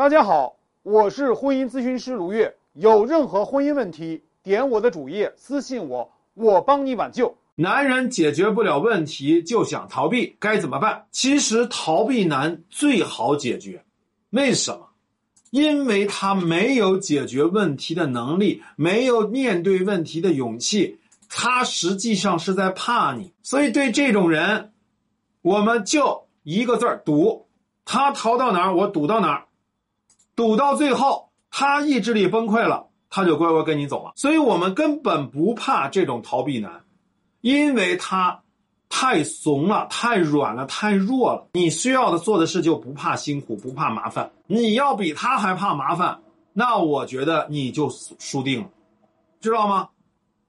大家好，我是婚姻咨询师卢月。有任何婚姻问题，点我的主页私信我，我帮你挽救。男人解决不了问题就想逃避，该怎么办？其实逃避难最好解决，为什么？因为他没有解决问题的能力，没有面对问题的勇气，他实际上是在怕你。所以对这种人，我们就一个字儿赌。他逃到哪儿，我赌到哪儿。赌到最后，他意志力崩溃了，他就乖乖跟你走了。所以我们根本不怕这种逃避男，因为他太怂了、太软了、太弱了。你需要的做的事就不怕辛苦、不怕麻烦。你要比他还怕麻烦，那我觉得你就输定了，知道吗？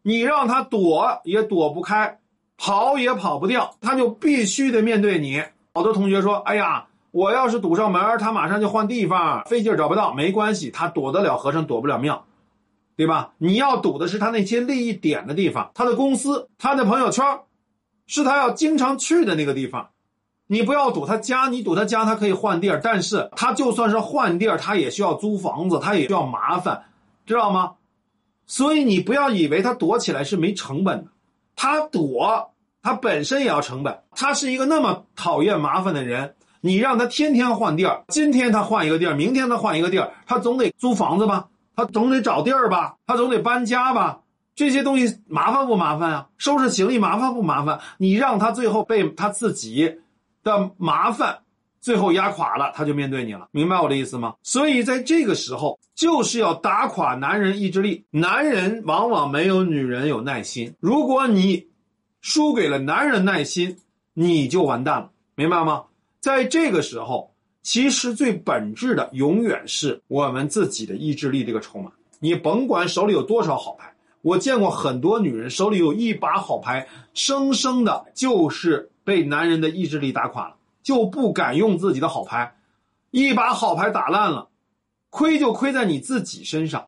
你让他躲也躲不开，跑也跑不掉，他就必须得面对你。好多同学说：“哎呀。”我要是堵上门，他马上就换地方，费劲找不到，没关系，他躲得了和尚躲不了庙，对吧？你要堵的是他那些利益点的地方，他的公司，他的朋友圈，是他要经常去的那个地方。你不要堵他家，你堵他家，他可以换地儿，但是他就算是换地儿，他也需要租房子，他也需要麻烦，知道吗？所以你不要以为他躲起来是没成本的，他躲他本身也要成本。他是一个那么讨厌麻烦的人。你让他天天换地儿，今天他换一个地儿，明天他换一个地儿，他总得租房子吧，他总得找地儿吧，他总得搬家吧，这些东西麻烦不麻烦啊？收拾行李麻烦不麻烦？你让他最后被他自己的麻烦最后压垮了，他就面对你了，明白我的意思吗？所以在这个时候，就是要打垮男人意志力。男人往往没有女人有耐心，如果你输给了男人耐心，你就完蛋了，明白吗？在这个时候，其实最本质的永远是我们自己的意志力这个筹码。你甭管手里有多少好牌，我见过很多女人手里有一把好牌，生生的就是被男人的意志力打垮了，就不敢用自己的好牌，一把好牌打烂了，亏就亏在你自己身上。